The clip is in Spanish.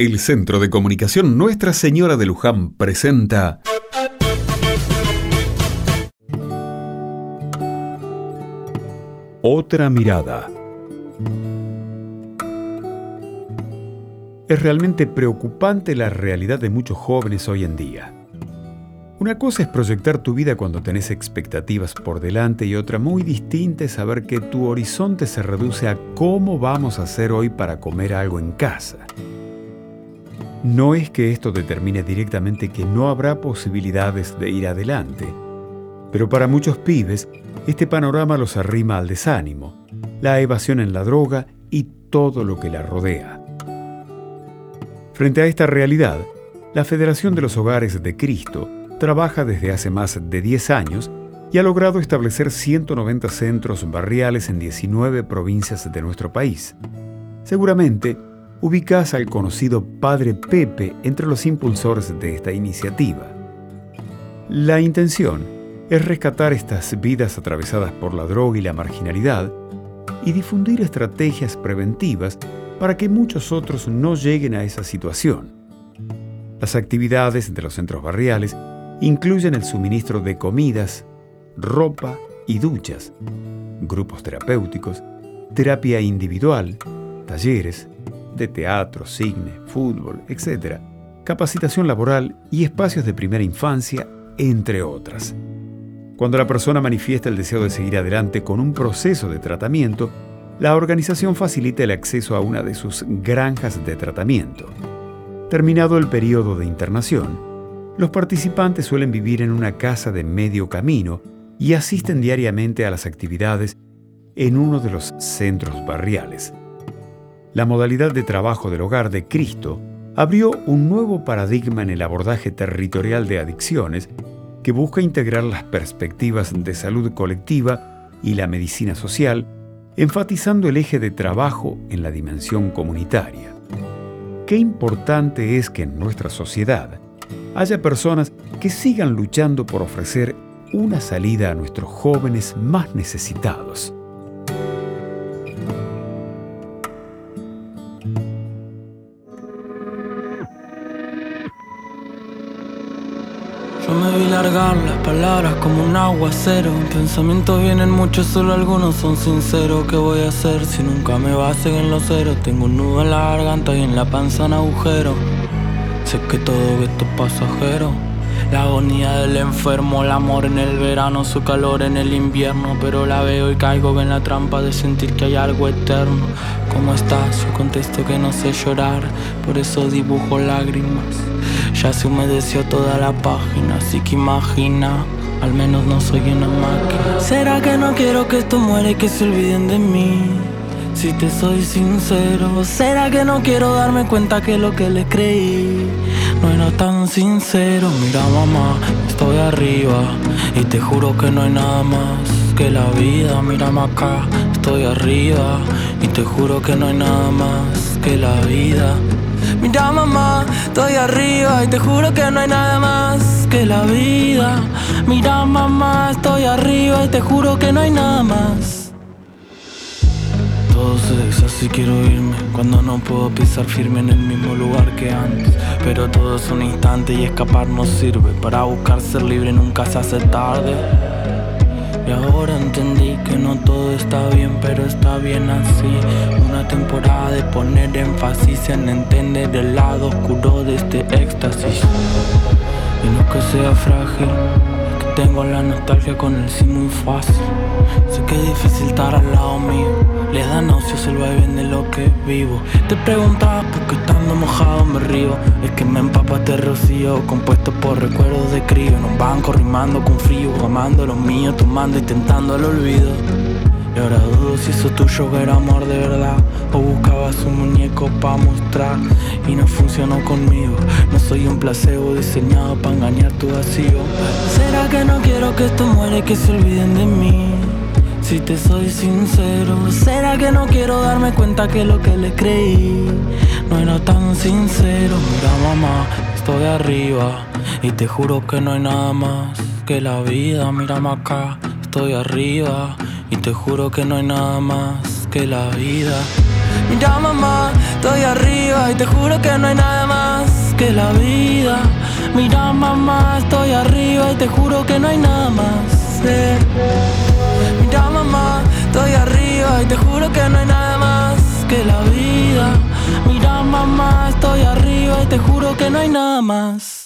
El Centro de Comunicación Nuestra Señora de Luján presenta Otra mirada. Es realmente preocupante la realidad de muchos jóvenes hoy en día. Una cosa es proyectar tu vida cuando tenés expectativas por delante y otra muy distinta es saber que tu horizonte se reduce a cómo vamos a hacer hoy para comer algo en casa. No es que esto determine directamente que no habrá posibilidades de ir adelante, pero para muchos pibes este panorama los arrima al desánimo, la evasión en la droga y todo lo que la rodea. Frente a esta realidad, la Federación de los Hogares de Cristo trabaja desde hace más de 10 años y ha logrado establecer 190 centros barriales en 19 provincias de nuestro país. Seguramente, ubicas al conocido Padre Pepe entre los impulsores de esta iniciativa. La intención es rescatar estas vidas atravesadas por la droga y la marginalidad y difundir estrategias preventivas para que muchos otros no lleguen a esa situación. Las actividades de los centros barriales incluyen el suministro de comidas, ropa y duchas, grupos terapéuticos, terapia individual, talleres, de teatro, cine, fútbol, etc., capacitación laboral y espacios de primera infancia, entre otras. Cuando la persona manifiesta el deseo de seguir adelante con un proceso de tratamiento, la organización facilita el acceso a una de sus granjas de tratamiento. Terminado el periodo de internación, los participantes suelen vivir en una casa de medio camino y asisten diariamente a las actividades en uno de los centros barriales la modalidad de trabajo del hogar de Cristo abrió un nuevo paradigma en el abordaje territorial de adicciones que busca integrar las perspectivas de salud colectiva y la medicina social, enfatizando el eje de trabajo en la dimensión comunitaria. Qué importante es que en nuestra sociedad haya personas que sigan luchando por ofrecer una salida a nuestros jóvenes más necesitados. Largar las palabras como un aguacero. Pensamientos vienen muchos, solo algunos son sinceros. ¿Qué voy a hacer si nunca me basen en los ceros? Tengo un nudo en la garganta y en la panza un agujero. Sé que todo esto es pasajero. La agonía del enfermo, el amor en el verano, su calor en el invierno. Pero la veo y caigo en la trampa de sentir que hay algo eterno. ¿Cómo estás? Yo contesto que no sé llorar, por eso dibujo lágrimas. Ya se humedeció toda la página, así que imagina. Al menos no soy una máquina. ¿Será que no quiero que esto muera y que se olviden de mí? Si te soy sincero, ¿será que no quiero darme cuenta que lo que le creí no era tan sincero? Mira mamá, estoy arriba y te juro que no hay nada más que la vida. Mira acá, estoy arriba y te juro que no hay nada más que la vida. Mira mamá, estoy arriba y te juro que no hay nada más que la vida. Mira mamá, estoy arriba y te juro que no hay nada más. Así quiero irme Cuando no puedo pisar firme en el mismo lugar que antes. Pero todo es un instante y escapar no sirve Para buscar ser libre nunca se hace tarde y ahora entendí que no todo está bien, pero está bien así. Una temporada de poner énfasis en entender el lado oscuro de este éxtasis. Y no que sea frágil, tengo la nostalgia con el sí muy fácil. Sé que es difícil estar al lado mío. Le da náuseas el vaivén de lo que vivo. Te preguntaba por qué estando mojado me río. Es que me empapa este rocío, compuesto por recuerdos de crío. En un banco rimando con frío, amando lo mío, tomando y tentando el olvido. Y ahora dudo si eso tuyo era amor de verdad O buscabas un muñeco pa' mostrar Y no funcionó conmigo. No soy un placebo diseñado para engañar tu vacío. ¿Será que no quiero que esto muere y que se olviden de mí? Si te soy sincero ¿Será que no quiero darme cuenta que lo que le creí No era tan sincero Mira mamá, estoy arriba Y te juro que no hay nada más que la vida. Mírame acá, estoy arriba y te juro que no hay nada más que la vida. Mira mamá, estoy arriba y te juro que no hay nada más que la vida. Mira mamá, estoy arriba y te juro que no hay nada más. Eh. Mira mamá, estoy arriba y te juro que no hay nada más que la vida. Mira mamá, estoy arriba y te juro que no hay nada más.